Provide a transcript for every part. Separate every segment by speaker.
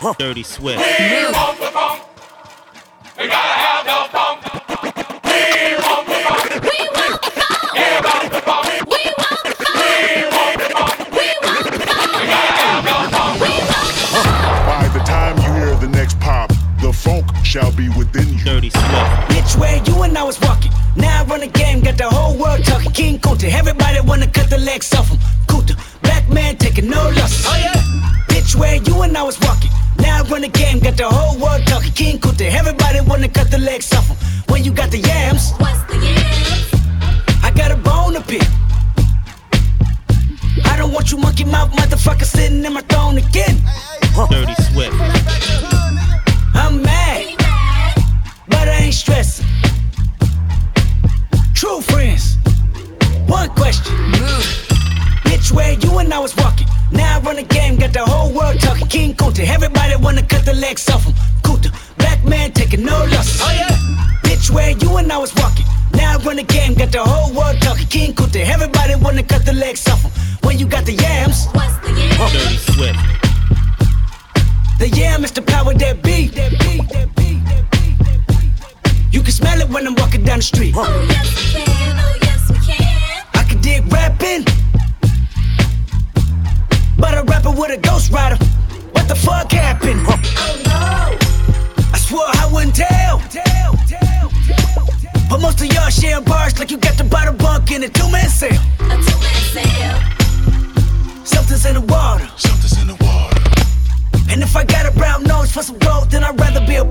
Speaker 1: Dirty Swift.
Speaker 2: We want the funk. We gotta have the funk. We want the funk.
Speaker 3: We want the funk.
Speaker 2: Everybody the funk.
Speaker 3: We want the funk.
Speaker 2: We want the funk.
Speaker 3: We want the funk.
Speaker 2: We gotta have the funk.
Speaker 3: We want the funk.
Speaker 4: By the time you hear the next pop, the funk shall be within you.
Speaker 1: Dirty Swift.
Speaker 5: Bitch, where you and I was walking. Now I run the game, got the whole world talking. King Kunta, everybody wanna cut the legs off him. Kunta, black man taking no losses. Oh yeah. Bitch, where you and I was walking. Now I run the game, got the whole world talking. King Kunta, everybody wanna cut the legs off him. When you got the yams,
Speaker 3: What's the yams?
Speaker 5: I got a bone to pick. I don't want you monkey mouth motherfucker sitting in my throne again.
Speaker 1: Dirty Swift.
Speaker 5: I'm mad,
Speaker 3: mad.
Speaker 5: but I ain't stressing. True friends. One question. Mm. Bitch, where you and I was walking. Now I run the game, got the whole world talking. King Kunta, everybody wanna cut the legs off him. Kunta, black man taking no losses. Oh yeah. Bitch, where you and I was walking. Now I run the game, got the whole world talking. King Kunta, everybody wanna cut the legs off him. When you got the yams,
Speaker 3: What's the yams?
Speaker 1: Dirty Swift.
Speaker 5: the yam is the power that be. That be, that be, that be, that be. You can smell it when I'm walking down the street.
Speaker 3: Oh yes we can. Oh yes we can.
Speaker 5: I can dig rapping, but a rapper with a ghost rider. What the fuck happened?
Speaker 3: Oh no.
Speaker 5: I swore I wouldn't tell. But most of y'all sharing bars like you got the bottle bunk in a two-man sale.
Speaker 3: A two-man sale.
Speaker 5: Something's in the water.
Speaker 4: Something's in the water.
Speaker 5: And if I got a brown nose for some gold, then I'd rather be a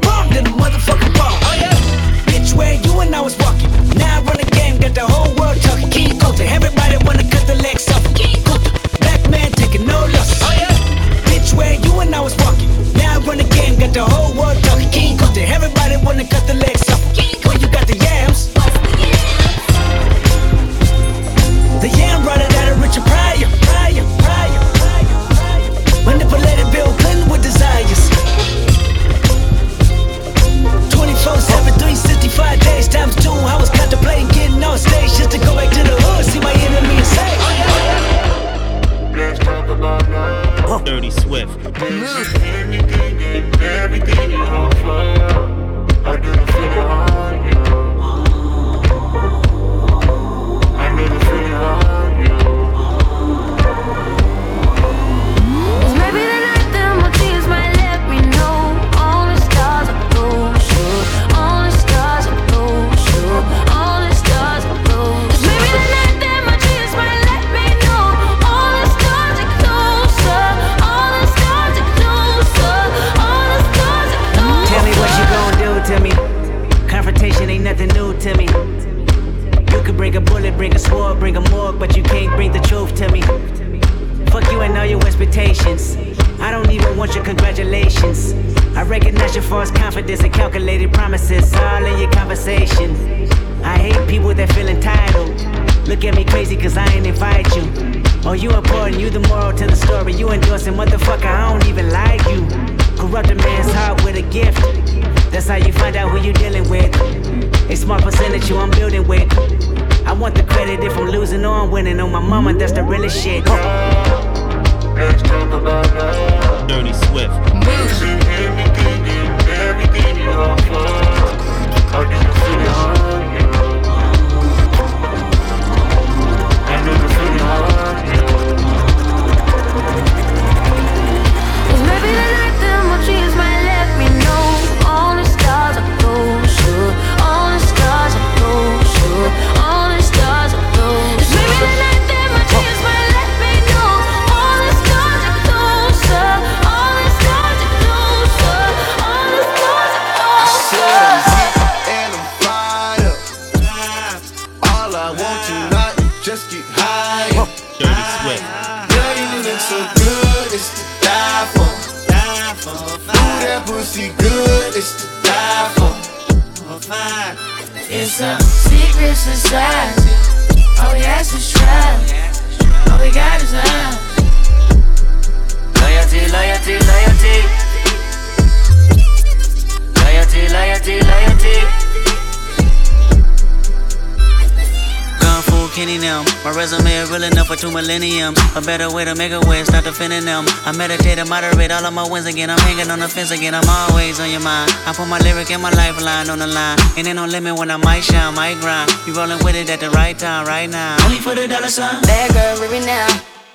Speaker 5: A better way to make a way, start defending them. I meditate and moderate all of my wins again. I'm hanging on the fence again, I'm always on your mind. I put my lyric and my lifeline on the line. And ain't no limit when I might shine, might grind. You rolling with it at the right time, right now. Only for the dollar sign.
Speaker 6: Bad girl, leave it now.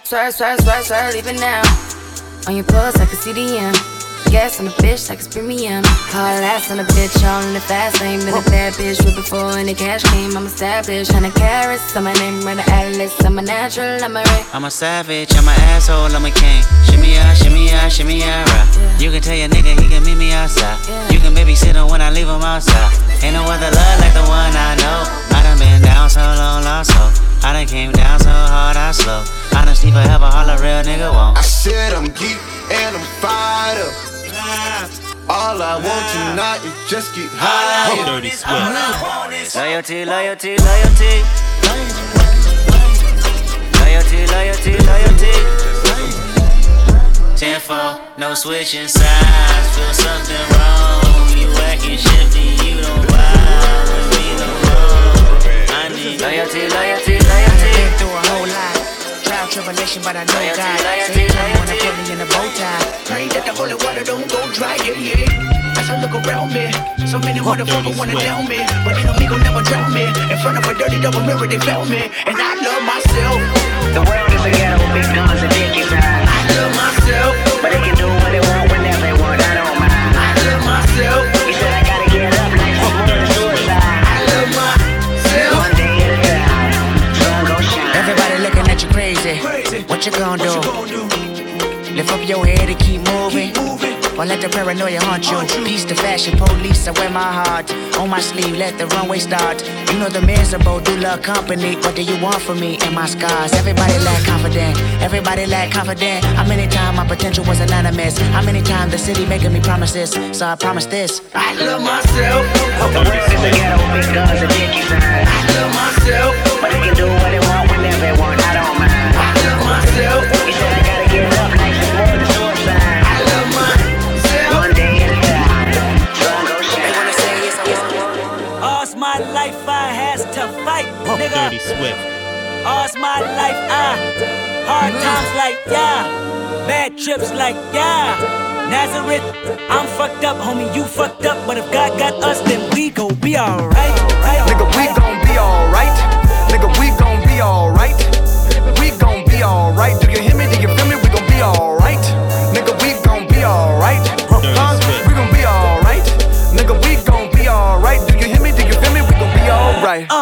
Speaker 6: Swerve, swerve, swerve, swerve, leave it now. On your pulse, I can see the CDM. Gas on a bitch, like it's premium. Hard ass on the bitch, all in the fast lane. Been a bad bitch with before and the cash came. I'm established, hundred carats. I'm my name, run the atlas. I'm a natural, I'm a ray.
Speaker 5: I'm a savage, I'm an asshole, I'm a king. Shimmy ya, shimmy ya, shimmy ya, right. You can tell your nigga he can meet me outside. You can babysit him when I leave him outside. Ain't no other love like the one I know. I
Speaker 7: want tonight is just get high.
Speaker 1: Dirty Swift.
Speaker 5: Loyalty, loyalty, loyalty. Loyalty, loyalty, loyalty. Ten four, no switching sides. Feel something wrong. You acting shifty, you don't vibe with me no more. I need loyalty, loyalty, loyalty.
Speaker 8: Through a whole lot. Trial tribulation, but I know God. Same time wanna put me in a bow tie.
Speaker 9: Pray that the holy water don't go dry, yeah, yeah. As I look around me, so many motherfuckers wanna down me, but they know me gon' never drown me. In front of a dirty double mirror, they found me, and I love myself.
Speaker 8: The world is a ghetto with big guns and dick inside.
Speaker 9: I love myself.
Speaker 8: But they can do what they want crazy. What you gonna do? Lift up your head and keep moving. Or let the paranoia haunt you. Peace to fashion police, I wear my heart on my sleeve. Let the runway start. You know the miserable do love company. What do you want from me and my scars? Everybody lack confident. Everybody lack confident. How many times my potential was anonymous? How many times the city making me promises? So I promise this.
Speaker 9: I love myself.
Speaker 8: The world is a ghetto with guns and dick.
Speaker 9: I love myself.
Speaker 8: But they can do what they want whenever they want.
Speaker 1: Dirty Swift.
Speaker 5: All's my life I hard times like yeah, bad trips like yeah. Nazareth, I'm fucked up, homie, you fucked up. But if God got us, then we gon' be alright. Right,
Speaker 10: Nigga, we gon' be alright. Nigga, we gon' be alright. We gon' be alright. Do you hear me? Do you feel me? We gon' be alright. Nigga, we gon' be alright. Huh? We gon' be alright. Nigga, we gon' be alright. Do you hear me? Do you feel me? We gon' be alright.
Speaker 5: Uh,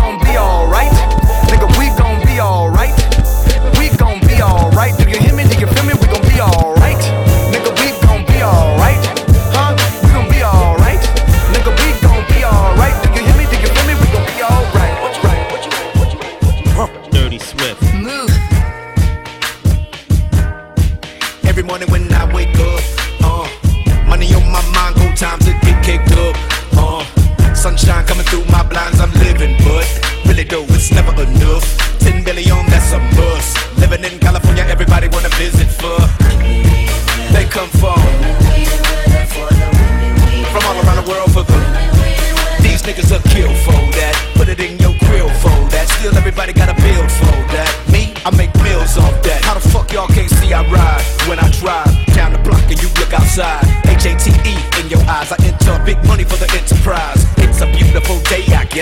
Speaker 11: sunshine coming through my blinds, I'm living, but really though it's never enough. Ten billion, that's a must. Living in California, everybody wanna visit for. They come from from all around the world for the. These niggas are kill for that. Put it in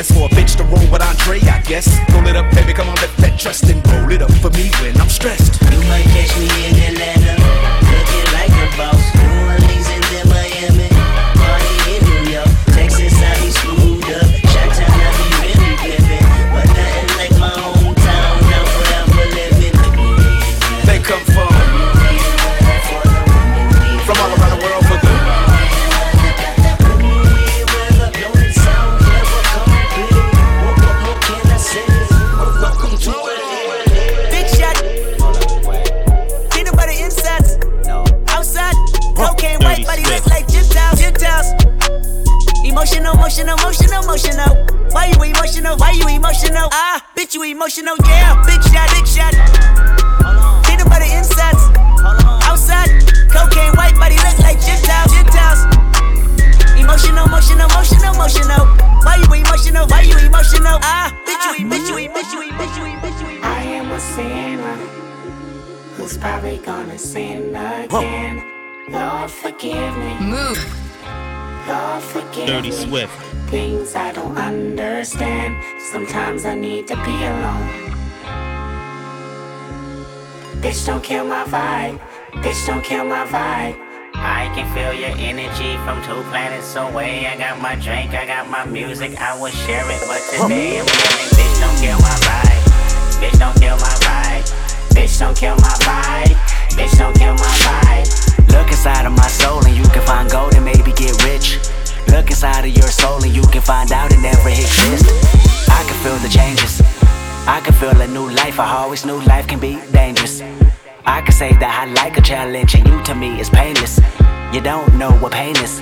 Speaker 11: for a bitch to roll with Andre. I guess. Roll it up,
Speaker 12: Sometimes I need to be alone. Bitch, don't kill my vibe. Bitch, don't kill my vibe.
Speaker 5: I can feel your energy from two planets away. I got my drink, I got my music, I will share it. But today I'm yelling, bitch, don't kill my vibe. Bitch, don't kill my vibe. Bitch, don't kill my vibe. Bitch, don't kill my vibe. Life. I always knew life can be dangerous. I can say that I like a challenge, and you to me is painless. You don't know what pain is.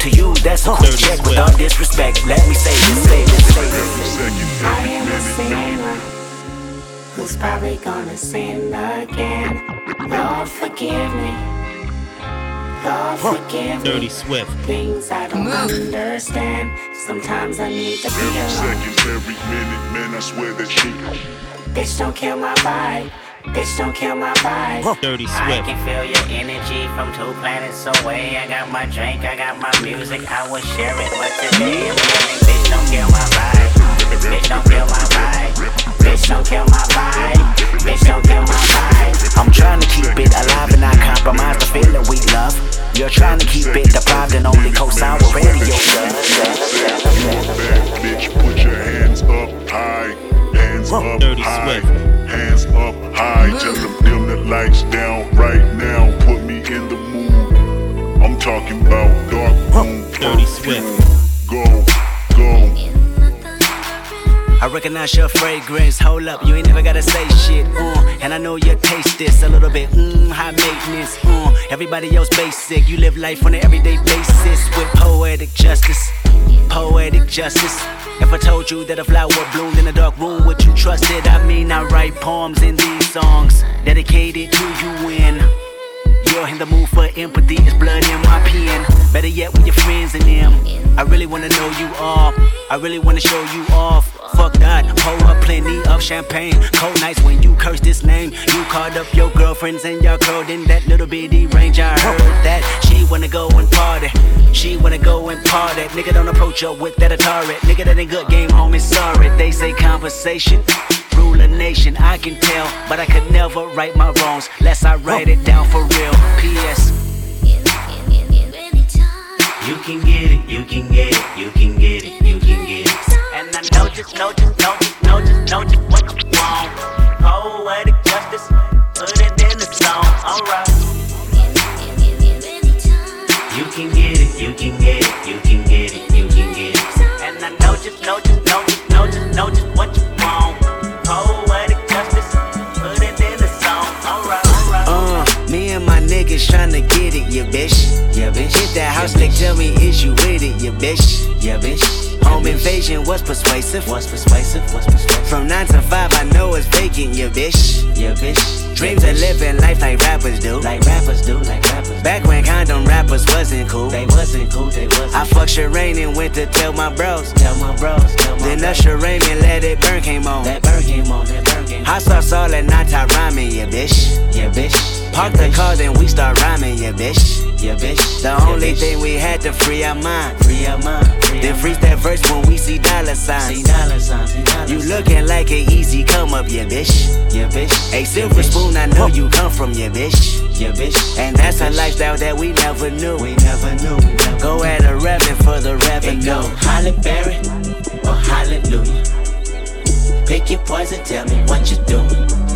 Speaker 5: To you, that's a quick check with all disrespect. Let me say this, say this, say this.
Speaker 12: I am a sinner who's probably gonna sin again. Lord, forgive me. Lord, forgive me.
Speaker 1: Dirty Swift.
Speaker 12: Things I don't understand. Sometimes I need to be
Speaker 4: Every
Speaker 12: alone.
Speaker 4: second, every minute, man, I swear that shit.
Speaker 12: Bitch, don't kill my vibe. Bitch, don't kill my vibe.
Speaker 1: Dirty
Speaker 5: I can feel your energy from two planets away. I got my drink, I got my music, I will share it. But today I'm yelling, bitch, don't kill my vibe. Bitch, don't kill my vibe. Bitch, don't kill my vibe. Bitch, don't kill my vibe. I'm trying to keep it alive and not compromise the feeling we love. You're trying to keep it deprived and only co-sign what radio
Speaker 4: You
Speaker 5: does.
Speaker 4: a bad bitch, put your hands up high. Hands up
Speaker 1: Dirty
Speaker 4: high.
Speaker 1: Swift.
Speaker 4: Hands up high. Tell them dim the lights down right now. Put me in the mood. I'm talking about dark room.
Speaker 1: Dirty Swift.
Speaker 4: Go, go.
Speaker 5: I recognize your fragrance. Hold up, you ain't never gotta say shit. Uh, and I know you taste this a little bit. Mmm, high maintenance. Uh, everybody else basic. You live life on an everyday basis with poetic justice. Poetic justice. If I told you that a flower bloomed in a dark room, would you trust it? I mean, I write poems in these songs dedicated to you when. You're in the mood for empathy, it's blood in my pen. Better yet, with your friends and them. I really wanna know you all. I really wanna show you off. Fuck that, pour up plenty of champagne. Cold nights when you curse this name. You called up your girlfriends and y'all curled in that little bitty range. I heard that she wanna go and party. She wanna go and party. Nigga, don't approach her with that Atari. Nigga, that ain't good game, homie. Sorry, they say conversation rule a nation, I can tell, but I could never right my wrongs, lest I write it down for real. P.S. You can get it, you can get it, you can get it, you can get it. And I know just, know just, know just, know just, know just what you want. Poetic justice, put it in the song, alright. You can get it, you can get it, niggas tryna get it, yeah, bitch. Yeah, bitch. Hit that house, they tell me, is you with it, yeah, bitch. Yeah, bitch. Home invasion was persuasive. Was persuasive, was persuasive. From 9 to 5, I know it's vacant, yeah, bitch. Yeah, bitch. Dreams of living life like rappers do. Like rappers do, like rappers. Back when condom rappers wasn't cool. They wasn't cool, they wasn't. I fucked Sherane and went to tell my bros. Tell my bros, tell my Then Usher Raymond let it burn came on. That burn came on, that burn came on. Hot sauce all at night, I rhyming, yeah, bitch. Yeah, bitch. Park the car, then we start rhyming, yeah, bitch. Yeah, bitch. The only thing we had to free our mind. Free our mind. Then freeze that verse when we see dollar signs. See dollar signs. See dollar you looking like an easy come up, yeah, bitch. Yeah, bitch. A silver spoon, I know you come from, yeah, bitch. Yeah, bitch. And that's a lifestyle that we never knew. We never knew. Go at a revenue for the revenue. Halle Berry.
Speaker 12: or hallelujah. Pick your poison, tell me what you do.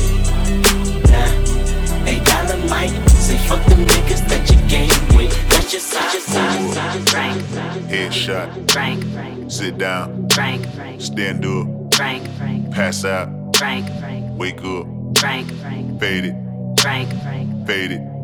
Speaker 12: Fuck them niggas that you game with, that's just how, just how, how, Frank,
Speaker 4: Headshot.
Speaker 13: Frank,
Speaker 4: Sit down.
Speaker 13: Frank,
Speaker 4: Stand up.
Speaker 13: Frank,
Speaker 4: Pass out.
Speaker 13: Frank,
Speaker 4: Wake up.
Speaker 13: Frank,
Speaker 4: Fade it.
Speaker 13: Frank,
Speaker 4: Fade it.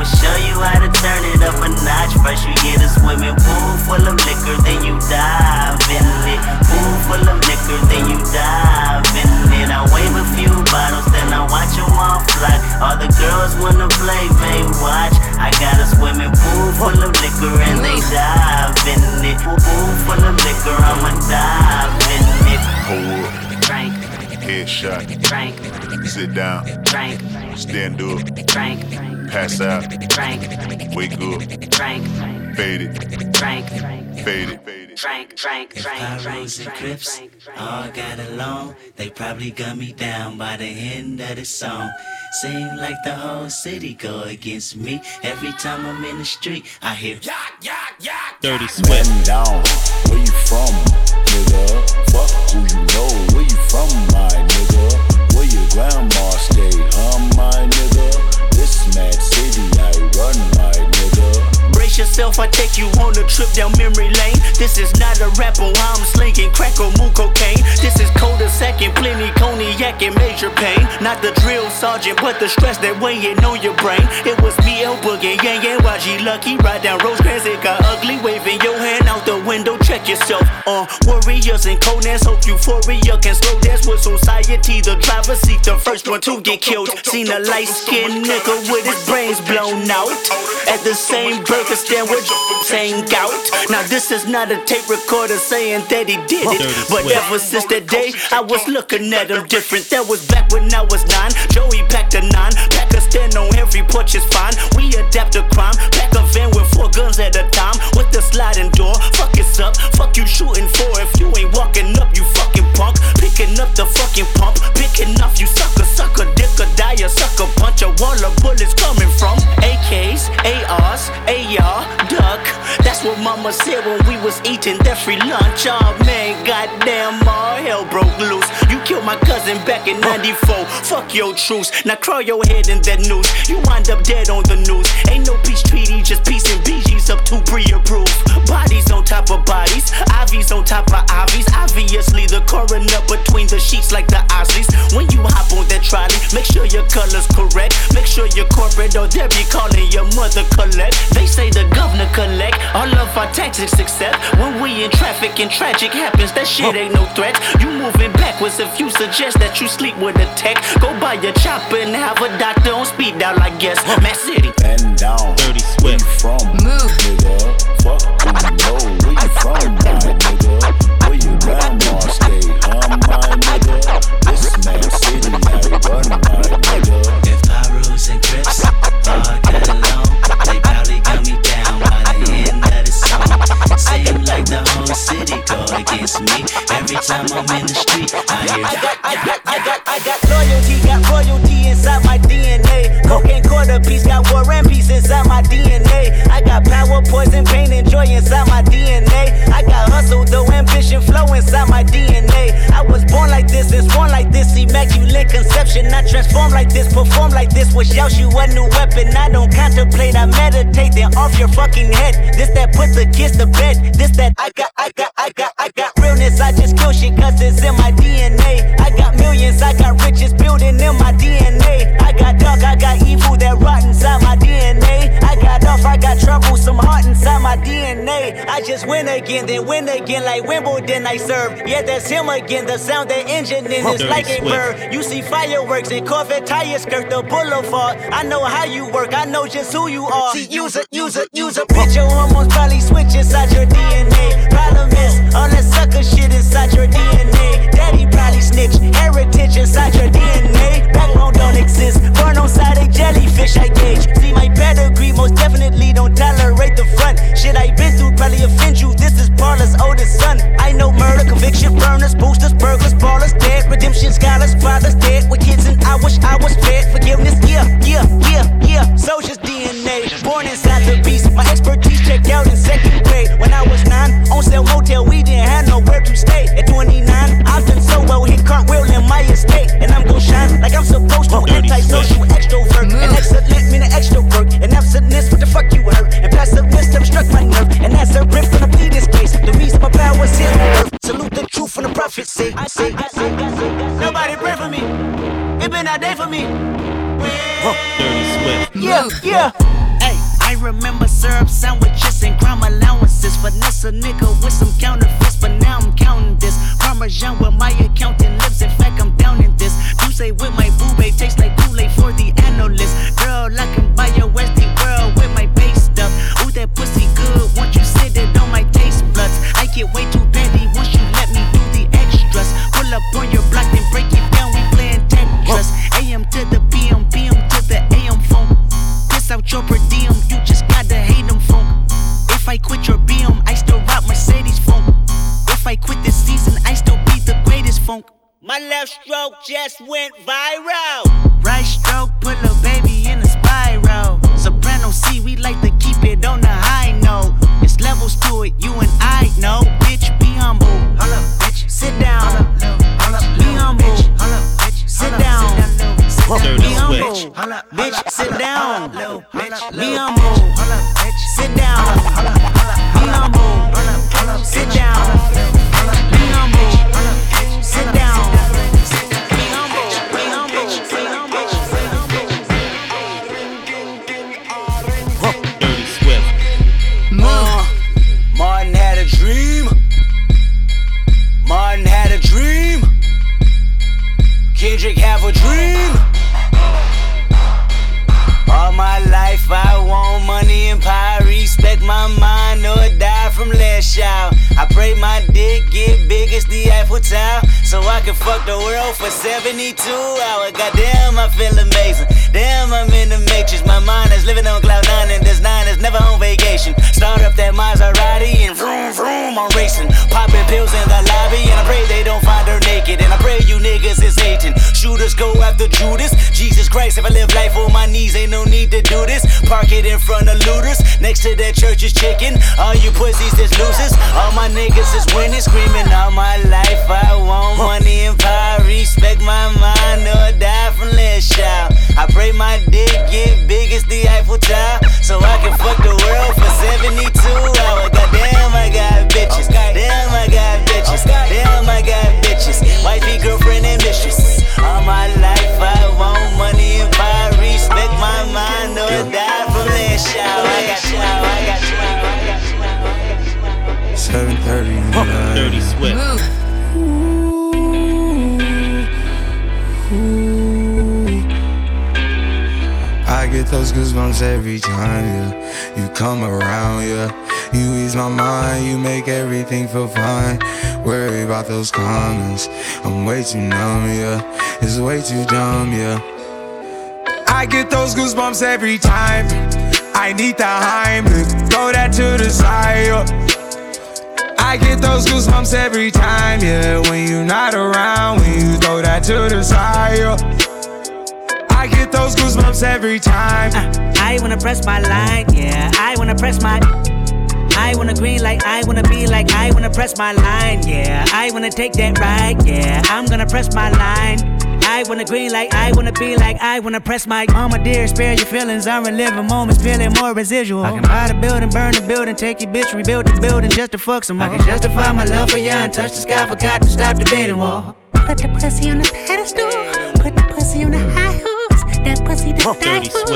Speaker 13: I'ma show you how to turn it up a notch. First you get a swimming pool full of liquor, then you dive in it. Pool full of liquor, then you dive in it. I wave a few bottles, then I watch them all fly. All the girls wanna play, they watch. I got a swimming pool full of liquor and they dive
Speaker 4: Headshot.
Speaker 13: Frank,
Speaker 4: Sit down.
Speaker 13: Frank,
Speaker 4: Stand up.
Speaker 13: Frank,
Speaker 4: Pass out.
Speaker 13: Frank,
Speaker 4: Wake up.
Speaker 13: Frank,
Speaker 4: Fade it.
Speaker 13: Frank,
Speaker 4: Fade it. Fade it.
Speaker 13: Frank, Frank, Frank, Frank,
Speaker 12: and Crips all got along. They probably got me down by the end of the song. Seem like the whole city go against me. Every time I'm in the street, I hear yak, yak, yak.
Speaker 14: Dirty Swift.
Speaker 15: Man down, where you from, nigga? Fuck who you know, where you from, my nigga? Where your grandma stay, huh, my nigga? This mad city I run, my nigga.
Speaker 5: Brace yourself, I take you on a trip down memory lane. This is not a rapper, I'm slinging crack or moon cocaine. This is cold a second, plenty cognac and major pain. Not the drill sergeant, but the stress that weighing on your brain. It was me, El Boogie, Yang Yang, YG Lucky. Ride down Rosecrans, it got ugly. Waving your hand out the window, check yourself. Uh, warriors and Conan's hope euphoria can slow dance with society. The driver seat, the first one to get killed. Seen a light skinned nigga with his brains blown out. At the same burger stand with saying gout. Now, this is not a tape recorder saying that he did it. But ever since that day, I was looking at him different. That was back when I was nine. Joey packed a nine. Pack a stand on every porch is fine. We adapt to crime. Pack a van with four guns at a time. With the sliding door. Fuck it's up. Fuck you shooting for. If you ain't walking up, you fucking punk. Picking up the fucking pump. Picking off you sucker, sucker, dick or die, a sucker punch. A wall of bullets coming from AKs, ARs, AR, duck. That's what mama said when we was eating that free lunch. Oh man, goddamn, all hell broke loose. You killed my cousin back in 94. Fuck your truce. Now crawl your head in that noose. You wind up dead on the news. Ain't no peace treaty, just peace and BG's up to pre-approved. Bodies on top of bodies, IVs on top of IVs. Obviously, the coroner between the sheets like the Isleys. When you hop on that trolley, make sure your color's correct. Make sure you're corporate or they'll be calling your mother collect. They say the governor collect all of our taxes except when we in traffic and tragic happens. That shit ain't no threat. You moving backwards if you suggest that you sleep with a tech. Go buy your chopper and have a doctor on speed dial, I guess. Matt City.
Speaker 15: Man down,
Speaker 14: Dirty
Speaker 15: where you
Speaker 14: Swift.
Speaker 15: from,
Speaker 16: Move.
Speaker 15: nigga? Fuck who you know, where you from, my nigga? Where your grandma stay, huh, my nigga? This mad city I run, my nigga.
Speaker 12: If Pirus and Crips against me. Every time I'm in the street, I hear
Speaker 5: I got, I got, I got, I got loyalty, got royalty inside my DNA. Cocaine quarter piece, got war and peace inside my DNA. I got power, poison, pain, and joy inside my DNA. I got hustle, though ambition, flow inside my DNA. I was born like this, and born like this, immaculate conception. I transform like this, perform like this, wish out you a new weapon. I don't contemplate, I meditate, then off your fucking head. This that put the kids to bed. This that I got, I got, I got, I got realness. I just kill shit cause it's in my DNA. I got millions. I got riches building in my DNA. I got dark, I got evil that rot inside my DNA. I got off, I got trouble, some heart inside my DNA. I just win again, then win again, like Wimbledon I serve. Yeah, that's him again. The sound that engine in is like a bird. You see fireworks and Corvette tire skirt the boulevard. I know how you work, I know just who you are. See, use a, use a, use a bitch. Your hormones probably switch inside your DNA. Problem is, all that sucker shit inside your DNA.
Speaker 17: those comments. I'm way too numb, yeah. It's way too dumb, yeah. I get those goosebumps every time. I need the Heimlich, throw that to the side. Yeah. I get those goosebumps every time, yeah. When you're not around, when you throw that to the side. Yeah. I get those goosebumps every time.
Speaker 5: Uh, I wanna press my line, yeah. I wanna press my. I wanna green like I wanna be like I wanna press my line, yeah. I wanna take that ride, yeah. I'm gonna press my line. I wanna green like I wanna be like I wanna press my Mama dear. Spare your feelings, I'm reliving moments, feeling more residual. I can buy the building, burn the building, take your bitch, rebuild the building just to fuck some more. I can justify my love for ya, and touch the sky, forgot to stop debating wall.
Speaker 18: Put the pussy on the pedestal, put the pussy on the high that pussy to die for.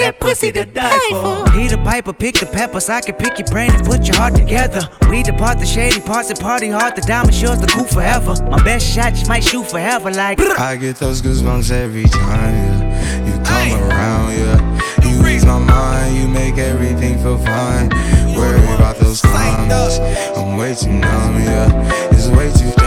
Speaker 18: That pussy to die for.
Speaker 5: He the piper, pick the peppers. I can pick your brain and put your heart together. We depart the shady parts and party hard. The diamond yours, the cool forever. My best shot just might shoot forever. Like
Speaker 17: I get those goosebumps every time yeah. you come around, yeah. You ease my mind, you make everything feel fine. Worry about those comments. I'm way too numb, yeah. It's way too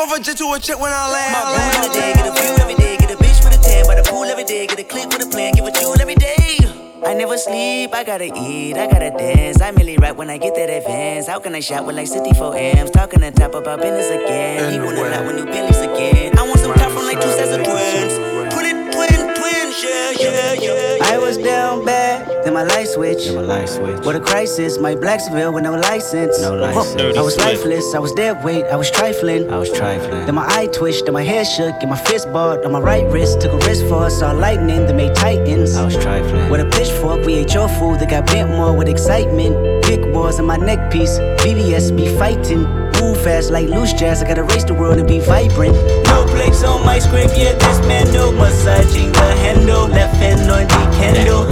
Speaker 19: A jet to a check when I land.
Speaker 20: My boo every day, get a view every day, get a bitch with a tan by the pool every day, get a click with a plan, give a jewel every day. I never sleep, I gotta eat, I gotta dance. I merely rap when I get that advance. How can I shop with like 64 M's? Talking to top about business again. He wanna lot with new Bentleys again. I want some top from like two sets of twins. Put it twin, yeah, yeah, yeah.
Speaker 5: I was down bad, then my light switch. Then my light switch. What a crisis, my Blacksville with no license. No
Speaker 14: license.
Speaker 5: I was lifeless, I was dead weight, I was trifling. I was trifling. Then my eye twitched, then my hair shook, and my fist balled on my right wrist. Took a risk for us, saw lightning that made titans. I was trifling. With a pitchfork, we ate your food that got bent more with excitement. Big wars on my neck piece, VVS be fighting. Move fast like loose jazz, I gotta race the world and be vibrant.
Speaker 20: No plates on my script, yeah, this man no massaging the handle. Left hand on the candle.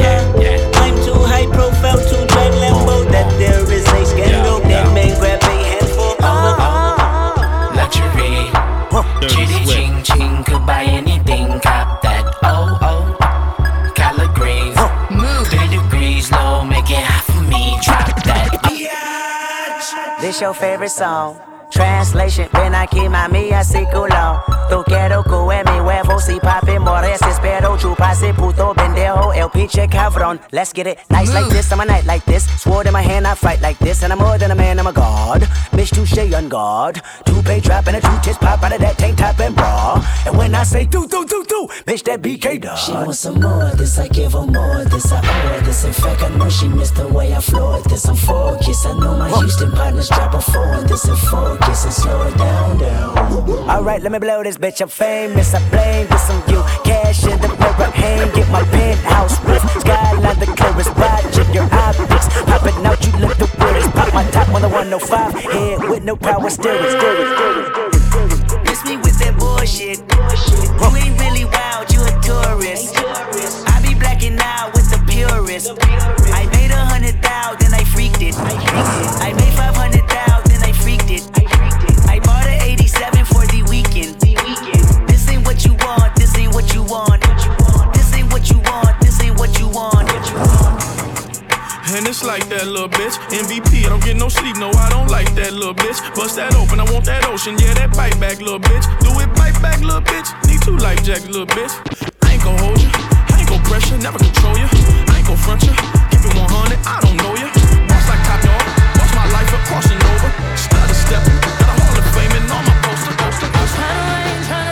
Speaker 20: I'm too high profile to drive Lambo. That there is a scandal. That man grab a handful. Oh, oh, oh uh-huh.
Speaker 21: Luxury. Chitty ching ching could buy anything. Cop that. Oh oh.
Speaker 5: This your favorite song. Translation, ven aquí mami así culo Tú quiero que mi huevo si papi mores Espero chupase puto pendejo El pinche cabrón Let's get it Nice like this, I'm a night like this. Sword in my hand, I fight like this And I'm more than a man, I'm a god. Bitch touche on guard. Two-pay trap and a two tits pop out of that tank top and bra. And when I say do do do do Bitch that BK dog
Speaker 20: She wants some more of this, I give her more of this, I owe her this. In fact, I know she missed the way I floored this. I'm focused, I know my Houston partners drop a four this. And focus and slow it down, down.
Speaker 5: Alright, let me blow this bitch. I'm famous. I blame this on you. Cash in the mirror, hang, get my penthouse roof. Skyline the clearest, watching your optics. Popping out, you look the weirdest. Pop my top on the 105. Head with no power steering, steering, steering.
Speaker 20: Miss me with that bullshit. You ain't
Speaker 2: And it's like that little bitch. MVP, I don't get no sleep, no, I don't like that little bitch. Bust that open, I want that ocean, yeah, that bite back, little bitch. Do it bite back, little bitch. Need two life jackets, little bitch. I ain't gon' hold you, I ain't gon' pressure, never control you. I ain't gon' front you, keep it 100, I don't know you. Boss like top dog, boss my life up, crossing over. Stutter step, got a hall of fame and on my poster, poster, poster.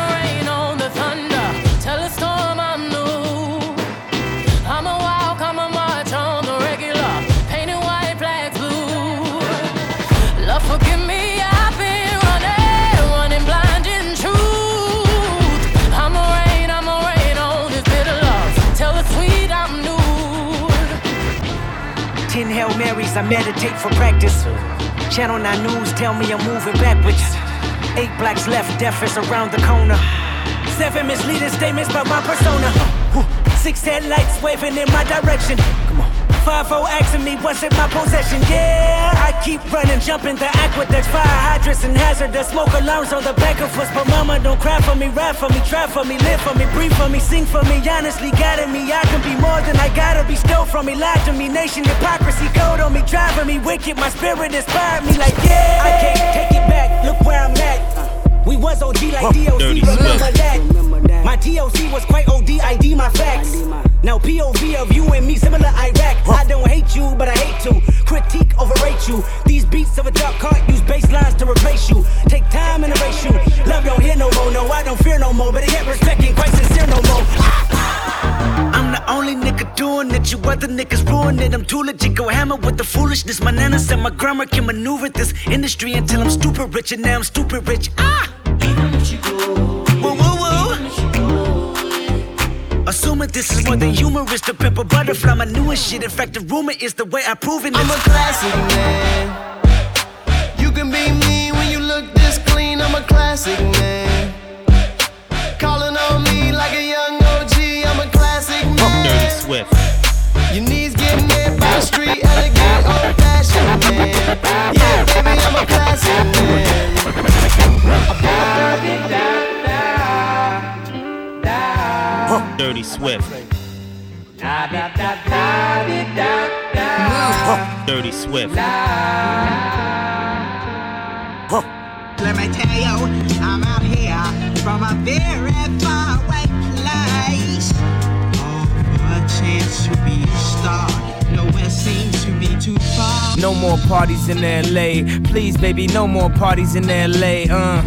Speaker 5: I meditate for practice. Channel 9 News tell me I'm moving backwards. Eight blacks left, death is around the corner. Seven misleading statements about my persona. Six headlights waving in my direction. Come on. Five O asking me what's in my possession. Yeah, I keep running, jumping the aqueducts, fire hydrants and hazardous smoke alarms on the back of us. But mama, don't cry for me, ride for me, try for me, live for me, breathe for me, sing for me. Honestly, guiding me, I can be more than I gotta be. Stole from me, lied to me, nation hypocrisy, code on me, driving me wicked. My spirit inspired me like yeah. I can't take it back. Look where I'm at. We was OG like DOC, remember that. My TOC was quite OD, ID my facts. Now POV of you and me, similar Iraq. I don't hate you, but I hate to critique, overrate you. These beats of a dark heart use bass lines to replace you. Take time and erase you. Love don't hear no more, no, I don't fear no more. But I get respect ain't quite sincere no more. I'm the only nigga doing it. You other niggas ruin it. I'm too legit. Go hammer with the foolishness. My nana said my grammar can maneuver this industry until I'm stupid rich. And now I'm stupid rich. Ah! This is more than humorous to pimp a butterfly, my newest shit. In fact, the rumor is the way I prove it.
Speaker 7: I'm a classic man. You can be me when you look this clean. I'm a classic man. Calling on me like a young OG. I'm a classic man.
Speaker 14: Dirty Swift.
Speaker 7: Your knees getting hit by the street, elegant, old fashioned man. Yeah, baby, I'm a classic man.
Speaker 14: Dirty Swift. Dirty Swift.
Speaker 22: Let me tell you, I'm out here from a very far away place. Oh, a chance to be a star. Nowhere seems too far.
Speaker 23: No more parties in LA. Please, baby, no more parties in LA. Uh,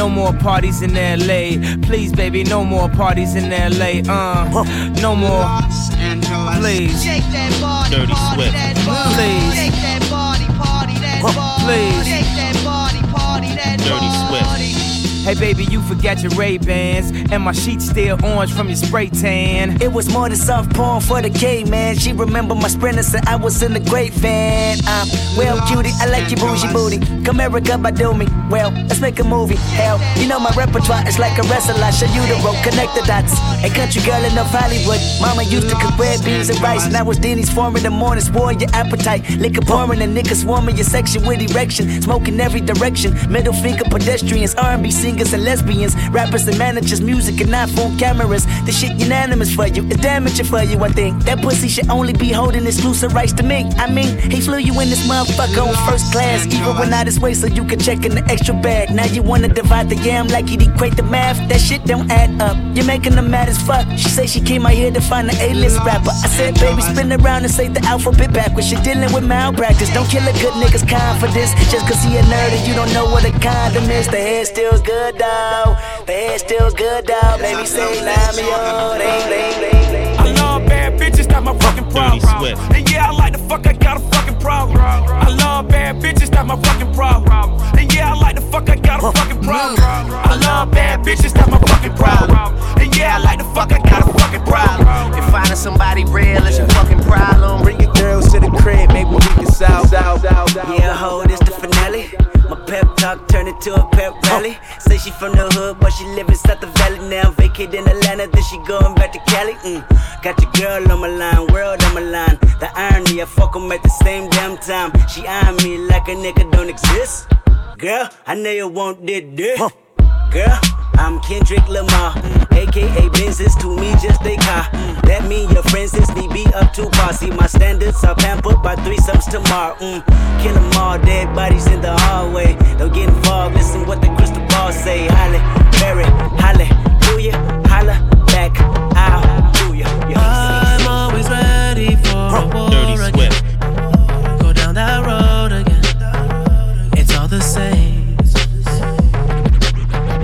Speaker 23: no more parties in LA. Please, baby, no more parties in LA. Uh, no more.
Speaker 22: Los Angeles.
Speaker 23: Please.
Speaker 22: Shake that body,
Speaker 14: Dirty
Speaker 22: party
Speaker 14: Swift.
Speaker 22: that body.
Speaker 23: Please.
Speaker 22: Shake that body, party that body.
Speaker 23: Please.
Speaker 22: Shake that body, party that
Speaker 14: Dirty
Speaker 22: body.
Speaker 14: Swift.
Speaker 23: Hey baby, you forgot your Ray Bans, and my sheets still orange from your spray tan.
Speaker 5: It was more than soft porn for the K man. She remember my sprinter said I was in the great van. Um, well, cutie, I like your bougie booty. Come Erykah Badu me. Well, let's make a movie. Hell, you know my repertoire is like a wrestler. I show you the rope, connect the dots. A country girl in North Hollywood. Mama used to cook red beans and rice. Now it's Denny's form in the morning, spoil your appetite. Liquor pouring and niggas swarming your section with erection. Smoking every direction. Middle finger pedestrians, R&B singers and lesbians. Rappers and managers, music and iPhone cameras. The shit unanimous for you. It's damaging for you, I think. That pussy should only be holding exclusive rights to me. I mean, he flew you in this motherfucker on first class. Even when out his way so you could check in the extra bag. Now you wanna divide the yam like you'd equate the math. That shit don't add up. You're making them mad as fuck. She say she came out here to find an A-list rapper. I said, baby, spin around and say the alphabet backwards. You're dealing with malpractice. Don't kill a good nigga's confidence. Just cause he a nerd and you don't know what a condom is. The head still good, dog. The head still good, dog. Baby, say, line me on. Ding, ding, ding, ding.
Speaker 2: I love bad bitches, that's my fucking problem. And yeah, I like the fuck, I got a fucking problem. I love bad bitches, that's my fucking problem. And yeah, I like the fuck, I got a fucking problem. I love bad bitches, that's my fucking problem. And yeah, I like the fuck, I got a fucking problem.
Speaker 24: If finding somebody real is your fucking problem, bring your girls to the crib, maybe we can solve.
Speaker 5: Yeah, ho, this the finale. My pep talk turned into a pep rally. Say she from the hood, but she live inside the valley now. Vacate in Atlanta, then she going back to Cali. Mm. Got your girl on my line, world on my line. The irony, I fuck 'em at the same damn time. She eyeing me like a nigga don't exist. Girl, I know you want this dick. Girl, I'm Kendrick Lamar, aka Benz is to me just a car. That mean your friends is me be up to par. See my standards are pampered by threesomes tomorrow. Mm. Kill 'em all, dead bodies in the hallway. Don't get involved, listen what the crystal ball say. Halle, Berry, hallelujah, holla back, hallelujah.
Speaker 25: I'm always ready for a war
Speaker 14: Dirty
Speaker 25: again.
Speaker 14: Swift.
Speaker 25: Down that road again. It's all the same.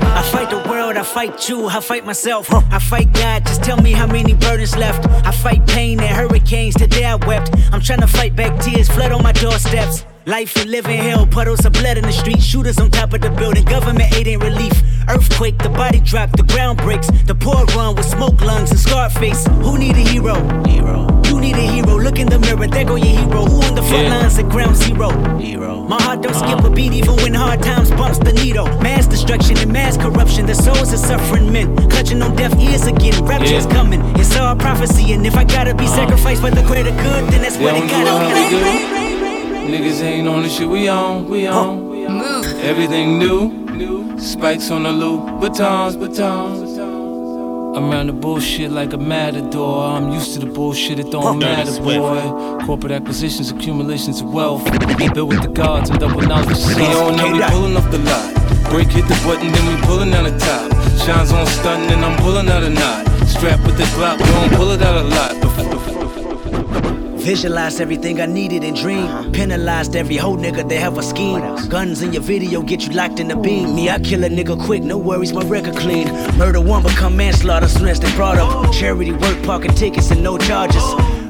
Speaker 5: I fight the world, I fight you, I fight myself. I fight God, just tell me how many burdens left. I fight pain and hurricanes, today I wept. I'm trying to fight back tears, flood on my doorsteps. Life and living hell, puddles of blood in the street, shooters on top of the building, government aid ain't relief. Earthquake, the body drop, the ground breaks. The poor run with smoke lungs and scar face. Who need a hero? Hero. You need a hero. Look in the mirror, there go your hero. Who on the front
Speaker 25: Yeah.
Speaker 5: lines at ground zero? Hero. My heart don't skip uh-huh. a beat even when hard times bumps the needle. Mass destruction and mass corruption. The souls of suffering men. Clutching on deaf ears again. Rapture's
Speaker 25: Yeah.
Speaker 5: coming. It's all prophecy. And if I gotta be uh-huh. sacrificed for the greater good, then that's
Speaker 25: They
Speaker 5: what it
Speaker 25: don't do
Speaker 5: gotta
Speaker 25: what we
Speaker 5: be.
Speaker 25: do. Niggas ain't on the shit we on, we on. Everything new, spikes on the loop, batons, batons. I'm around the bullshit like a matador. I'm used to the bullshit, it don't matter, boy. Corporate acquisitions, accumulations of wealth. Built with the gods and double knowledge. We on now, we pulling off the lot. Break hit the button, then we pulling out the top. Shines on stunting, and I'm pulling out a knot. Strap with the Glock, we don't pull it out a lot.
Speaker 5: Visualized everything I needed and dreamed. Penalized every whole nigga that have a scheme. Guns in your video get you locked in the beam. Me, I kill a nigga quick, no worries, my record clean. Murder one become manslaughter, soon as they brought up. Charity work, parking tickets and no charges.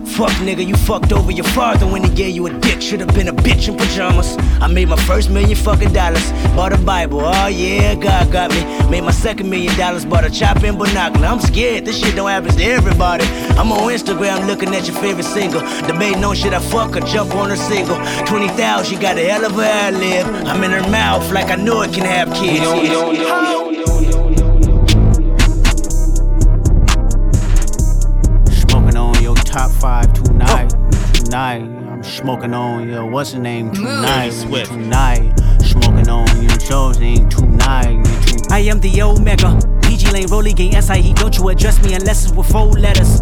Speaker 25: Fuck nigga, you fucked over your father when he gave you a dick. Should've been a bitch in pajamas. I made my first million fucking dollars. Bought a Bible, oh yeah, God got me. Made my second million dollars, bought a chop and binocular. I'm scared, this shit don't happen to everybody. I'm on Instagram looking at your favorite single. Debating on shit I fuck or jump on a single. 20,000, she got a hell of a ad lib. I'm in her mouth like I know it can have kids.
Speaker 5: Smoking Tonight. I'm smoking on your what's the name tonight. Tonight. Smoking on your chosen tonight.
Speaker 26: I am the Omega. pgLang, Rolly Gang, SIE. Don't you address me unless it's with four letters.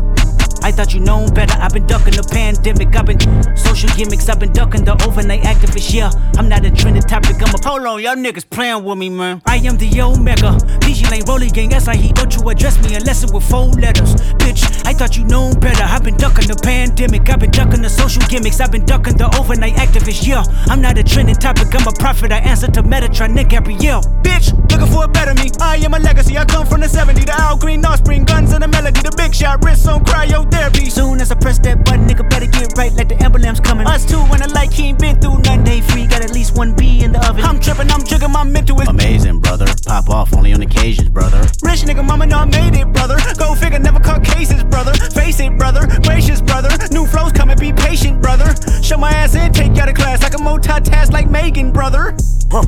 Speaker 26: I thought you known better. I've been ducking the pandemic. I've been social gimmicks. I've been ducking the overnight activists. Yeah, I'm not a trending topic. I'm a
Speaker 5: Hold on, y'all niggas playing with me, man.
Speaker 26: I am the Omega. pgLang, Rolly Gang, SIE. Don't you address me unless it's with four letters. Bitch, I thought you known better. I've been ducking the pandemic. I've been ducking the social gimmicks. I've been ducking the overnight activists. Yeah, I'm not a trending topic. I'm a prophet. I answer to Metatron, Nick Gabrielle.
Speaker 5: Bitch, looking for a better me. I am a legacy. I come from the 70. The Al Green offspring, guns and the melody. The big shot, wrists on cryotherapy.
Speaker 26: Soon as I press that button, nigga better get right like the emblem's coming.
Speaker 5: Us two when the light he ain't been through nothing.
Speaker 26: Day free, got at least one B in the oven.
Speaker 5: I'm tripping, I'm jigging, my mental
Speaker 27: amazing, brother. Pop off only on occasions, brother.
Speaker 5: Rich nigga, mama know I made it, brother. Go figure, never caught cases, brother. Face it, brother. Gracious, brother. New flows coming, be patient, brother. Show my ass in, take you out of class like a multitask like Megan, brother.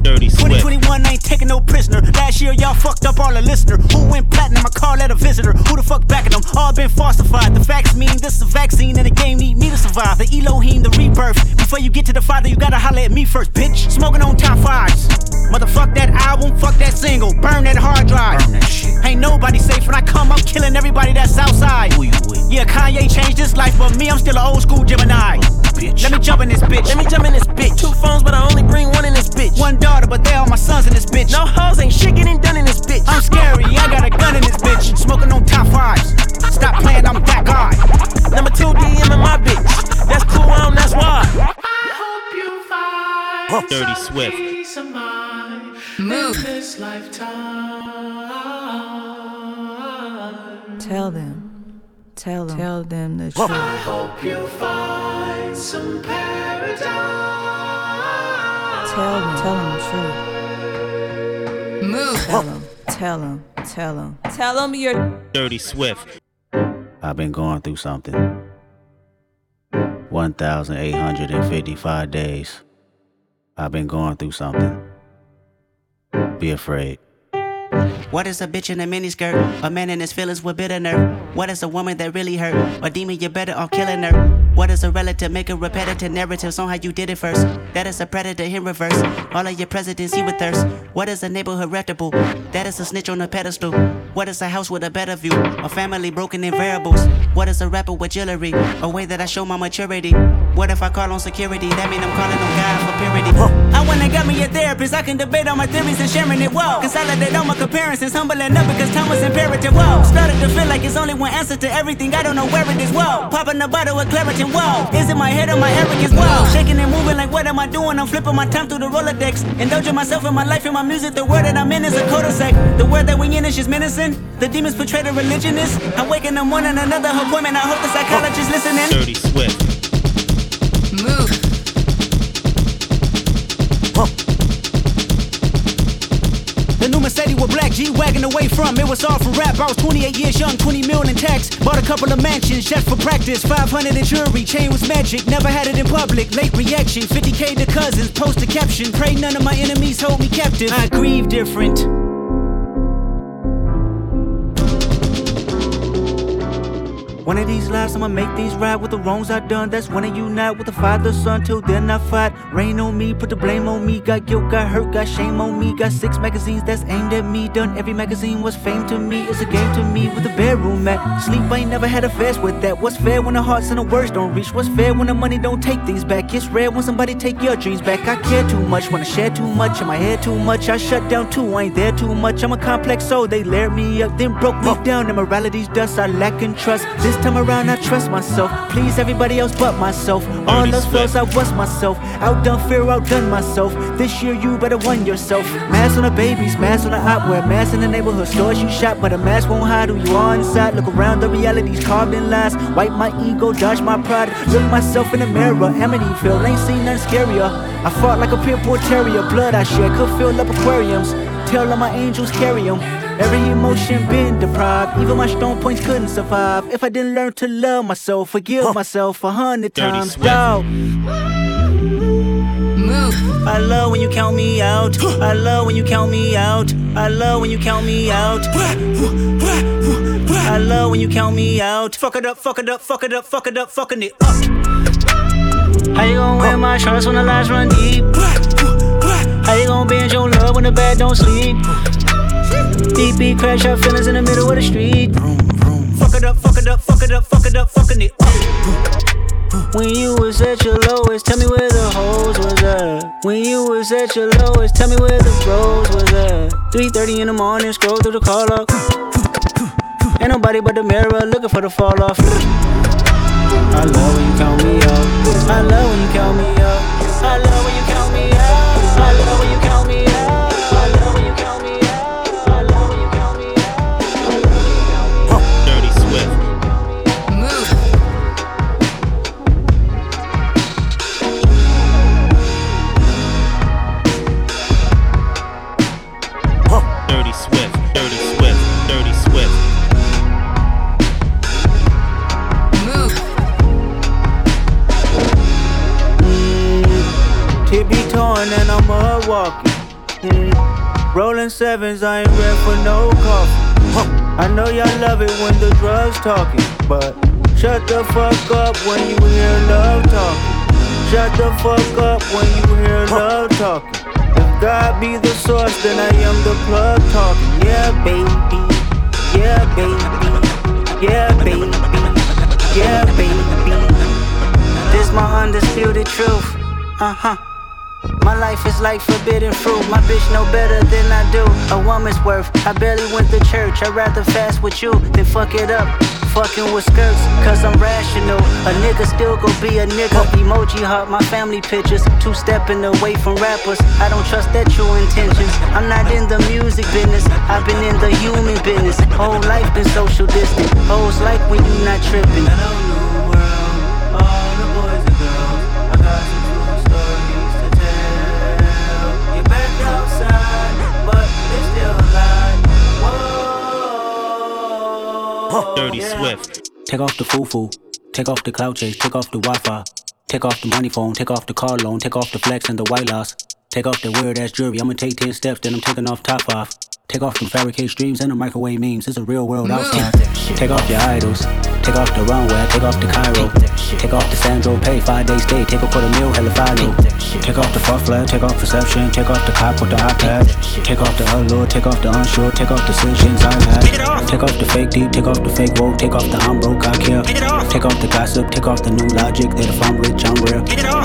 Speaker 14: Dirty Swift.
Speaker 5: 2021 ain't taking no prisoner. Last year y'all fucked up all the listener. Who went platinum? I call that a visitor. Who the fuck backing them? All been falsified. The facts mean this is a vaccine and the game need me to survive. The Elohim, the rebirth. Before you get to the father, you gotta holler at me first, bitch. Smoking on top fives. Motherfuck that album, fuck that single. Burn that hard drive.
Speaker 27: Burn that shit.
Speaker 5: Ain't nobody safe when I come up killing everybody that's outside.
Speaker 27: Who you with?
Speaker 5: Yeah, Kanye changed his life, but me, I'm still an old school Gemini.
Speaker 27: Bitch.
Speaker 5: Let me jump in this bitch.
Speaker 28: Let me jump in this bitch. Two phones, but I only bring one in this bitch.
Speaker 5: One daughter, but they all my sons in this bitch.
Speaker 28: No hoes ain't shit getting done in this bitch.
Speaker 5: I'm scary, I got a gun in this bitch. Smoking on top fives. Stop playing, I'm that guy.
Speaker 28: Number two DM in my bitch. That's cool, um, that's why.
Speaker 14: Dirty Swift.
Speaker 20: Move.
Speaker 29: Tell them. Tell them. Tell them the truth.
Speaker 20: I hope you find some paradise.
Speaker 29: Tell them. Tell them the truth. Move. Tell them. Tell them. Tell them. Tell them you're
Speaker 14: Dirty Swift.
Speaker 27: I've been going through something. 1,855 days. I've been going through something. Be afraid.
Speaker 30: What is a bitch in a miniskirt? A man in his feelings with bitter nerve. What is a woman that really hurt? A demon, you better off killing her. What is a relative? Make a repetitive narratives on how you did it first. That is a predator in reverse. All of your presidents he with thirst. What is a neighborhood reputable? That is a snitch on a pedestal. What is a house with a better view? A family broken in variables. What is a rapper with jewelry? A way that I show my maturity. What if I call on security? That mean I'm calling on God for purity.
Speaker 5: I went and got me a therapist. I can debate on my theories and sharing it. Whoa. Consolidate all my comparisons. Humbling up because time was imperative. Whoa. Started to feel like it's only one answer to everything. I don't know where it is. Whoa. Popping a bottle with Claritin. Whoa. Is it my head or my arrogance? Whoa. Shaking and moving like what am I doing? I'm flipping my time through the Rolodex. Indulging myself in my life and my music. The word that I'm in is a cul-de-sac. The word that we in is just menacing. The demons portray the religionist. I wake in the morning, another appointment. I hope the psychologist listening.
Speaker 14: Dirty Swift.
Speaker 29: Move.
Speaker 5: The new Mercedes with black G wagon away from. It was all for rap. I was 28 years young, 20 million in tax. Bought a couple of mansions just for practice. 500 in jewelry, chain was magic. Never had it in public. Late reaction, 50k to cousins. Post a caption. Pray none of my enemies hold me captive. I grieve different. One of these lives, I'ma make these right with the wrongs I done. That's when I unite with the father, son. Till then, I fight. Rain on me, put the blame on me. Got guilt, got hurt, got shame on me. Got six magazines that's aimed at me. Done every magazine was fame to me. It's a game to me with the bedroom mat. Sleep, I ain't never had a fast with that. What's fair when the hearts and the words don't reach? What's fair when the money don't take things back? It's rare when somebody take your dreams back. I care too much, wanna share too much. In my head too much, I shut down too. I ain't there too much. I'm a complex soul. They layered me up, then broke me down. Immorality's dust, I lack in trust. This This time around, I trust myself. Please everybody else but myself. All those flaws, I was myself. Outdone fear, outdone myself. This year, you better won yourself. Mask on the babies, mask on the opera, mask in the neighborhood stores you shop, but a mask won't hide who you are inside. Look around, the reality's carved in lies. Wipe my ego, dodge my pride. Look myself in the mirror, Amityville, ain't seen nothing scarier. I fought like a pit bull terrier, blood I shed could fill up aquariums. Tell all my angels carry them. Every emotion been deprived, even my strong points couldn't survive. If I didn't learn to love myself, forgive myself a hundred times, dog. I love when you count me out. I love when you count me out. I love when you count me out. I love when you count me out. Fuck it up, fuck it up, fuck it up, fuck it up, fucking it up. How you gonna wear my shorts when the lights run deep? How you gonna bend your love when the bed don't sleep? Beep beep, crash out feelings in the middle of the street. Fuck it up, fuck it up, fuck it up, fuck it up, fucking it up. When you was at your lowest, tell me where the hoes was at. When you was at your lowest, tell me where the bros was at. 3:30 in the morning, scroll through the call up. Ain't nobody but the mirror looking for the fall off. I love when you count me out. I love when you count me out. I love when you count me out. I love when torn and I'm mud walking. Mm. Rolling sevens, I ain't ready for no coffee. I know y'all love it when the drugs talking, but shut the fuck up when you hear love talking. Shut the fuck up when you hear love talking. If God be the source, then I am the plug talking. Yeah, baby. Yeah, baby. Yeah, baby. Yeah, baby. This my undisputed truth. Uh huh. My life is like forbidden fruit. My bitch know better than I do. A woman's worth. I barely went to church. I'd rather fast with you than fuck it up. Fucking with skirts, cause I'm rational. A nigga still gon' be a nigga. Emoji heart, my family pictures. Two stepping away from rappers. I don't trust that true intentions. I'm not in the music business. I've been in the human business. Whole life been social distant. Hoes like when you not tripping.
Speaker 14: Dirty oh, Swift.
Speaker 5: Take off the foo-foo, take off the cloud chase, take off the Wi-Fi, take off the money phone, take off the car loan, take off the flex and the white loss. Take off the weird ass jewelry, I'ma take 10 steps, then I'm taking off top off. Take off them fabricate streams and the microwave memes, it's a real world outside. Take off your idols, take off the runway, take off the Cairo. Take off the Sandro Pay, five days stay, take a quarter meal, hella follow. Take off the fuck flag, take off perception, take off the cop with the iPad. Take off the allure, take off the unsure, take off the decisions I've had. Take off the fake deep, take off the fake woke, take off the I'm broke, I care. Take off the gossip, take off the new logic that if I'm rich, I'm real.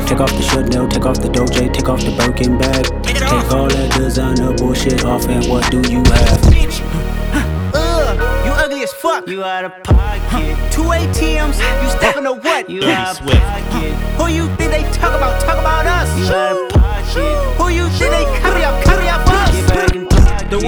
Speaker 5: Take off the Chanel, take off the Doja, take off the Birkin bag. Take all that designer bullshit off and what do you have? Ugh, you ugly as fuck. You out of pocket. Two ATMs, you stepping to what? You out of pocket. Who you think they talk about? Talk about us. You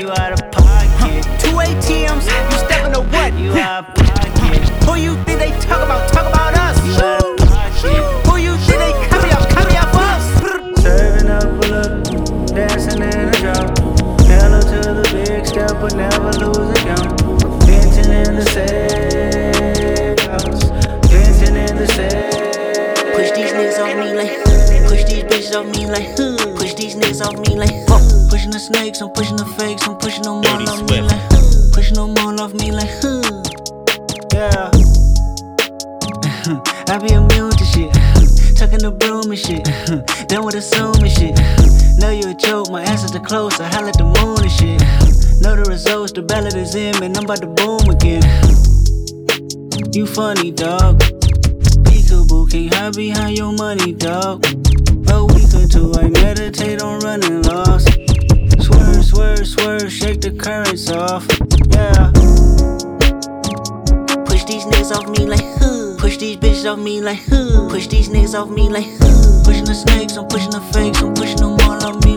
Speaker 5: You out of pocket. Two ATMs, you stepping to what? You out of pocket. Who you think they talk about? Talk about us. You out of pocket. Who you think they copy up? Copy up us. Serving up a look, dancing in a drop. Hello to the big step, but never lose a count. Dancing in the safe house. Dancing in the safe.
Speaker 30: Push these niggas off me like, push these bitches off me like, niggas off me like, pushing the snakes, I'm pushing the fakes, I'm pushing them all off me like, pushing them all off me like,
Speaker 5: Yeah. I be immune to shit. Tucking the broom and shit. Done with assuming shit. Know you a joke, my answers are close. I holler at the moon and shit. Know the results, the ballot is in, man. I'm about to boom again. You funny, dog. Peekaboo, can't hide behind your money, dog. A week two, I meditate on running lost. Swerve, swerve, swerve, shake the currents off. Yeah. Push these niggas off me like huh. Push these bitches off me like huh. Push these niggas off me like huh. Pushing the snakes, I'm pushing the fakes, I'm pushing them all on me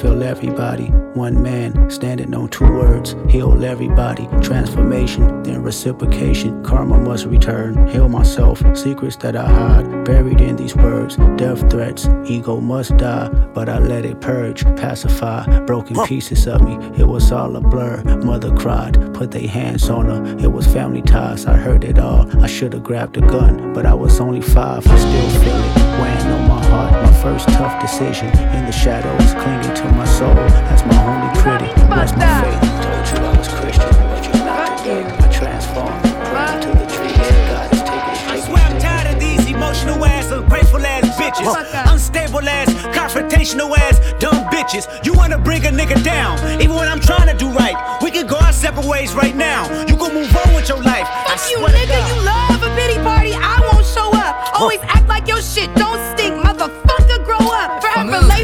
Speaker 31: feel everybody. One man standing on two words. Heal everybody. Transformation, then reciprocation. Karma must return. Heal myself. Secrets that I hide. Buried in these words. Death threats. Ego must die. But I let it purge. Pacify. Broken pieces of me. It was all a blur. Mother cried. Put their hands on her. It was family ties. I heard it all. I should have grabbed a gun. But I was only five. I still feel it. Weighing on my heart. My first tough decision. In the shadows. Clinging to my soul. That's my only critic. Lost my faith. Told you I was Christian. But you're not today. I transformed. Praying to the trees. God is taking
Speaker 32: I swear I'm tired of these emotional ass, ungrateful ass bitches. Unstable ass, confrontational ass, dumb bitches. You wanna bring a nigga down, even when I'm trying to do right. We can go our separate ways right now. You gon' move on with your life.
Speaker 33: Fuck you, nigga. You love a pity party. I won't show up. Always act like your shit don't stink. Motherfucker,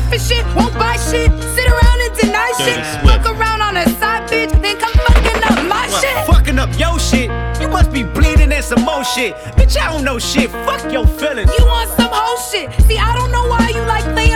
Speaker 33: for shit. Won't buy shit. Sit around and deny
Speaker 32: Dirty
Speaker 33: shit.
Speaker 32: Swift.
Speaker 33: Fuck around on a side bitch. Then come fucking up my
Speaker 32: What,
Speaker 33: shit.
Speaker 32: Fucking up your shit. You must be bleeding and some more shit. Bitch, I don't know shit. Fuck your feelings.
Speaker 33: You want some whole shit. See, I don't know why you like playing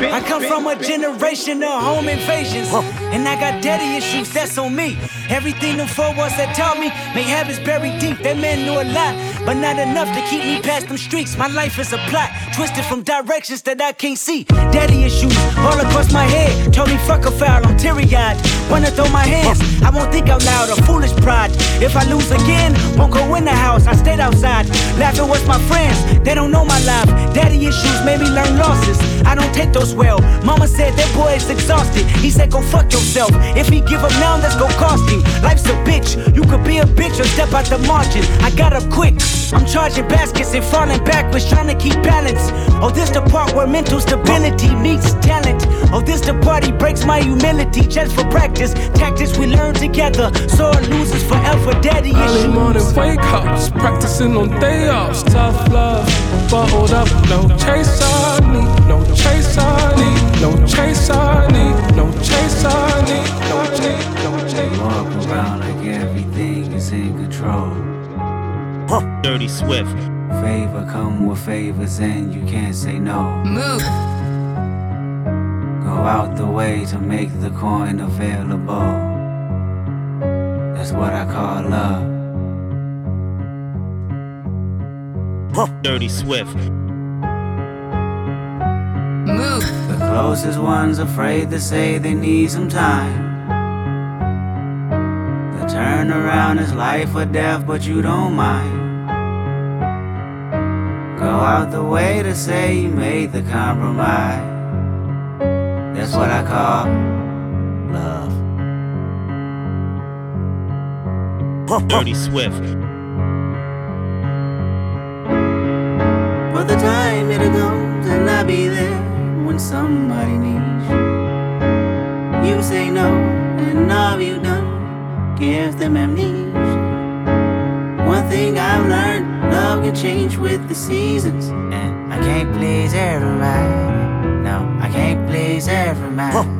Speaker 33: I
Speaker 5: come from a generation of home invasions. And I got daddy issues, that's on me. Everything the four walls that taught me may have is buried deep. That man knew a lot, but not enough to keep me past them streets. My life is a plot, twisted from directions that I can't see. Daddy issues all across my head. Told me fuck a foul, I'm teary eyed. Wanna throw my hands, I won't think out loud, a foolish pride. If I lose again, won't go in the house, I stayed outside. Laughing with my friends, they don't know my life. Daddy issues made me learn losses. I don't take those well. Mama said that boy is exhausted. He said, go fuck yourself. If he give up now, that's go cost him. Life's a bitch. You could be a bitch or step out the margin. I got up quick. I'm charging baskets and falling backwards, trying to keep balance. Oh, this the part where mental stability meets talent. Oh, this the part he breaks my humility just for practice. Tactics we learn together. Sore losers forever. Daddy
Speaker 34: Early
Speaker 5: issues.
Speaker 34: morning wake ups, practicing on day offs. Tough love, bottled up, no chase I need, no chase I need, no chase I need, no chase I need, no chase, no chase.
Speaker 27: Walk around like everything is in control.
Speaker 14: Dirty Swift.
Speaker 27: Favor come with favors and you can't say no.
Speaker 35: Move.
Speaker 27: Go out the way to make the coin available. That's what I call love.
Speaker 14: Dirty Swift.
Speaker 35: Move.
Speaker 27: The closest ones afraid to say they need some time. The turnaround is life or death, but you don't mind. Go out the way to say you made the compromise. That's what I call love.
Speaker 14: Dirty Swift.
Speaker 27: For the time it and I'll be there when somebody needs you. You say no, and all you done gives them amnesia. One thing I've learned, love can change with the seasons. And I can't please everybody. No, I can't please everybody.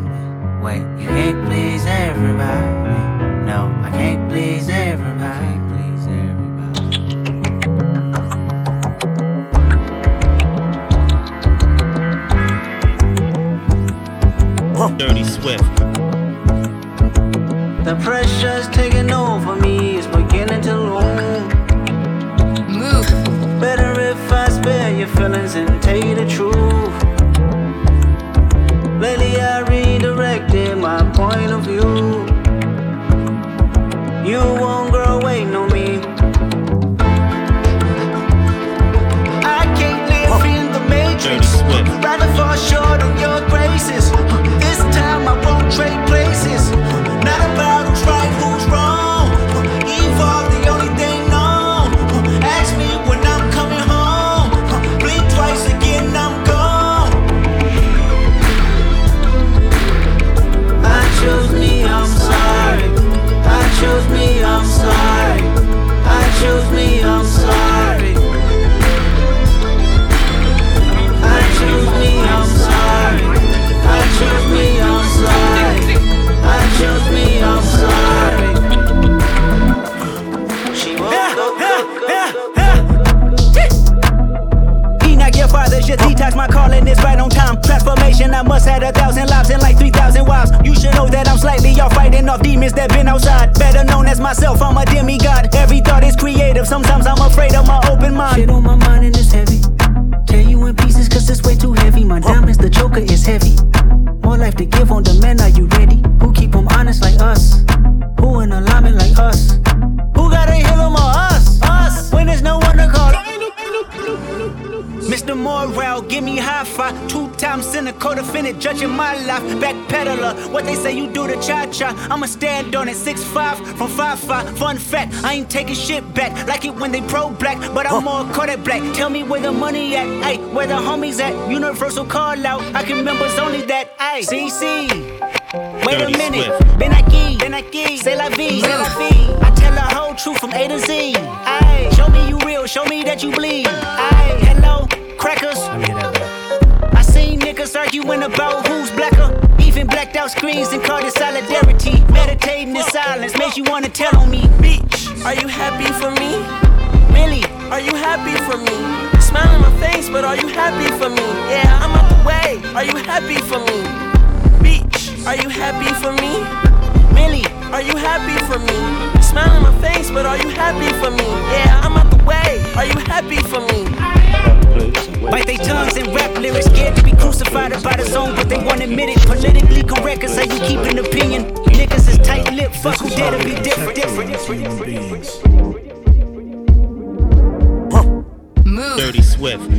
Speaker 31: Give
Speaker 5: me high five. Two times cynical defendant, judging my life. Backpedaler, what they say you do to cha cha. I'ma stand on it. Six five from five five. Fun fact, I ain't taking shit back. Like it when they pro black, but I'm more Kodak black. Tell me where the money at, ayy, where the homies at. Universal call out, I can remember it's only that, ayy. CC. Wait a
Speaker 14: Dirty
Speaker 5: minute,
Speaker 14: Swift.
Speaker 5: Ben aquí, Ben aquí, c'est la vie, c'est la vie. I tell the whole truth from A to Z. Ayy, show me you real, show me that you bleed. Ayy, hello, crackers. I seen niggas arguing about who's blacker. Even blacked out screens and called it solidarity. Meditating in silence makes you wanna tell on me.
Speaker 28: Bitch, are you happy for me?
Speaker 5: Really?
Speaker 28: Are you happy for me? Smile on my face, but are you happy for me? Yeah, I'm out the way. Are you happy for me? Bitch, are you happy for me?
Speaker 5: Really?
Speaker 28: Are you happy for me? Smile on my face, but are you happy for me? Yeah, I'm out the way. Are you happy for me?
Speaker 5: Bite their tongues and rap lyrics, scared to be crucified about his own, but they won't admit it. Politically correct, cause how you keep an opinion. Niggas is tight lipped, fuck who dare to be different.
Speaker 14: Dirty Swift.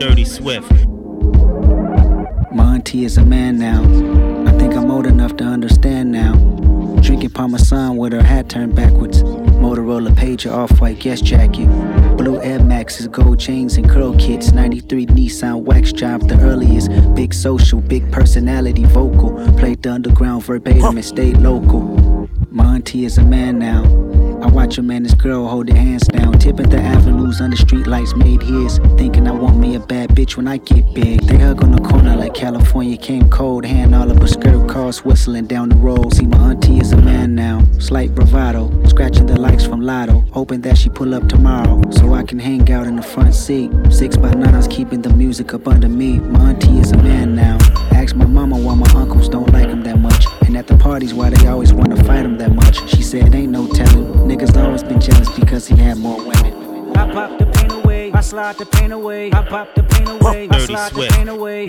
Speaker 14: Dirty Swift.
Speaker 31: Monty is a man now. I think I'm old enough to understand now. Drinking Parmesan with her hat turned backwards. Motorola pager, off-white guest jacket. Blue Air Maxes, gold chains and curl kits. 93 Nissan wax job, the earliest. Big social, big personality, vocal. Played the underground verbatim and stayed local. Monty is a man now. I watch him and his girl hold their hands down. Tipping the avenues under street lights made his. Thinking I want me a bad bitch when I get big. They hug on the corner like California came cold. Hand all up a skirt, cars whistling down the road. See, my auntie is a man now. Slight bravado. Scratching the likes from Lotto. Hoping that she pull up tomorrow. So I can hang out in the front seat. Six by nines keeping the music up under me. My auntie is a man now. Ask my mama why my uncles don't like him that much. And at the parties, why they always wanna fight him that much. She said, ain't no telling. Niggas always been jealous because he had more women.
Speaker 5: I pop the pain away, I slide the pain away, I pop the pain away, I
Speaker 14: Dirty
Speaker 5: slide the pain away.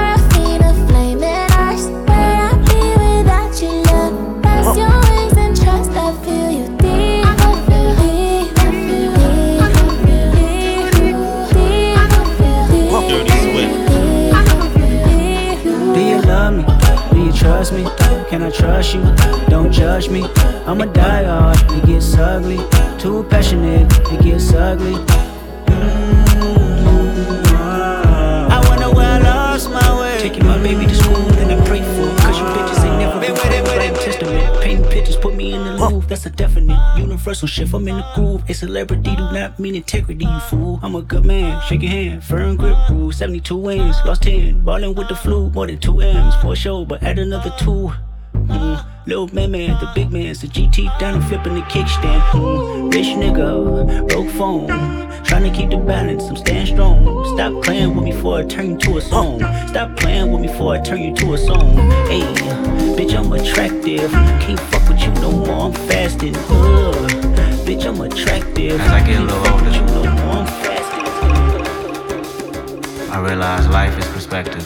Speaker 3: trust
Speaker 31: me? Can I trust you? Don't judge me. I'm a die hard. It gets ugly. Too passionate. It gets ugly. Mm-hmm.
Speaker 5: I wonder where I lost my way.
Speaker 31: Taking my baby to school and I pray for. Painting pictures, put me in the Louvre. That's a definite universal shift. I'm in the groove. A celebrity do not mean integrity, you fool. I'm a good man, shake your hand, firm grip rule. 72 wins, lost 10, ballin' with the flu. More than two M's for sure, but add another two. Mm, little man, man, the big man's the GT down and flipping the kickstand. Mm, rich nigga, broke phone, trying to keep the balance. I'm staying strong. Stop playing with me before I turn you to a song. Stop playing with me before I turn you to a song. Hey, bitch, I'm attractive. Can't fuck with you no more. I'm fasting. Ugh, bitch, I'm attractive.
Speaker 27: As I get a little older,
Speaker 31: You no more. I'm fasting.
Speaker 27: I realize life is perspective.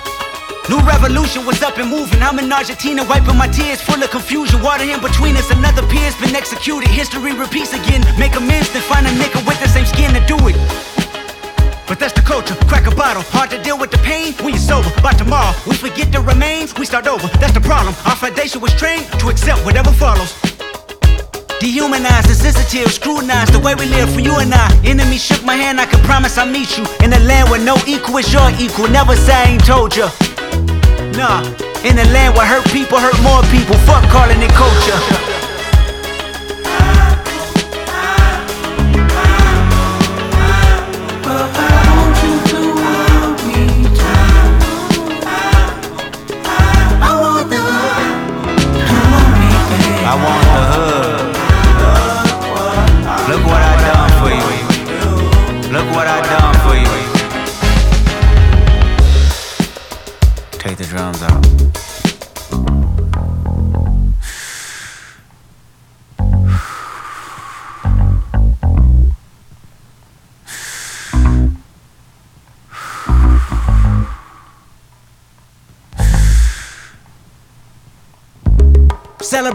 Speaker 5: New revolution was up and moving. I'm in Argentina, wiping my tears, full of confusion. Water in between us, another peer's been executed. History repeats again. Make amends, then find a nigga with the same skin to do it. But that's the culture. Crack a bottle. Hard to deal with the pain when you're sober. By tomorrow, we forget the remains, we start over. That's the problem. Our foundation was trained to accept whatever follows. Dehumanized, insensitive, scrutinized the way we live for you and I. Enemy shook my hand, I can promise I'll meet you in a land where no equal is your equal. Never say I ain't told ya. Nah, in a land where hurt people hurt more people. Fuck calling it culture.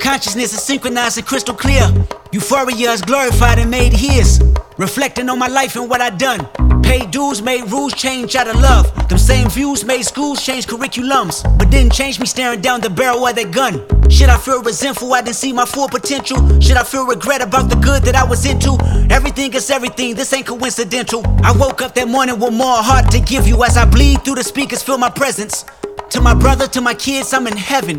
Speaker 5: Consciousness is synchronized and crystal clear. Euphoria is glorified and made his. Reflecting on my life and what I done. Paid dues made rules change out of love. Them same views made schools change curriculums. But didn't change me staring down the barrel of that gun. Should I feel resentful I didn't see my full potential? Should I feel regret about the good that I was into? Everything is everything, this ain't coincidental. I woke up that morning with more heart to give you as I bleed through the speakers, feel my presence. To my brother, to my kids, I'm in heaven.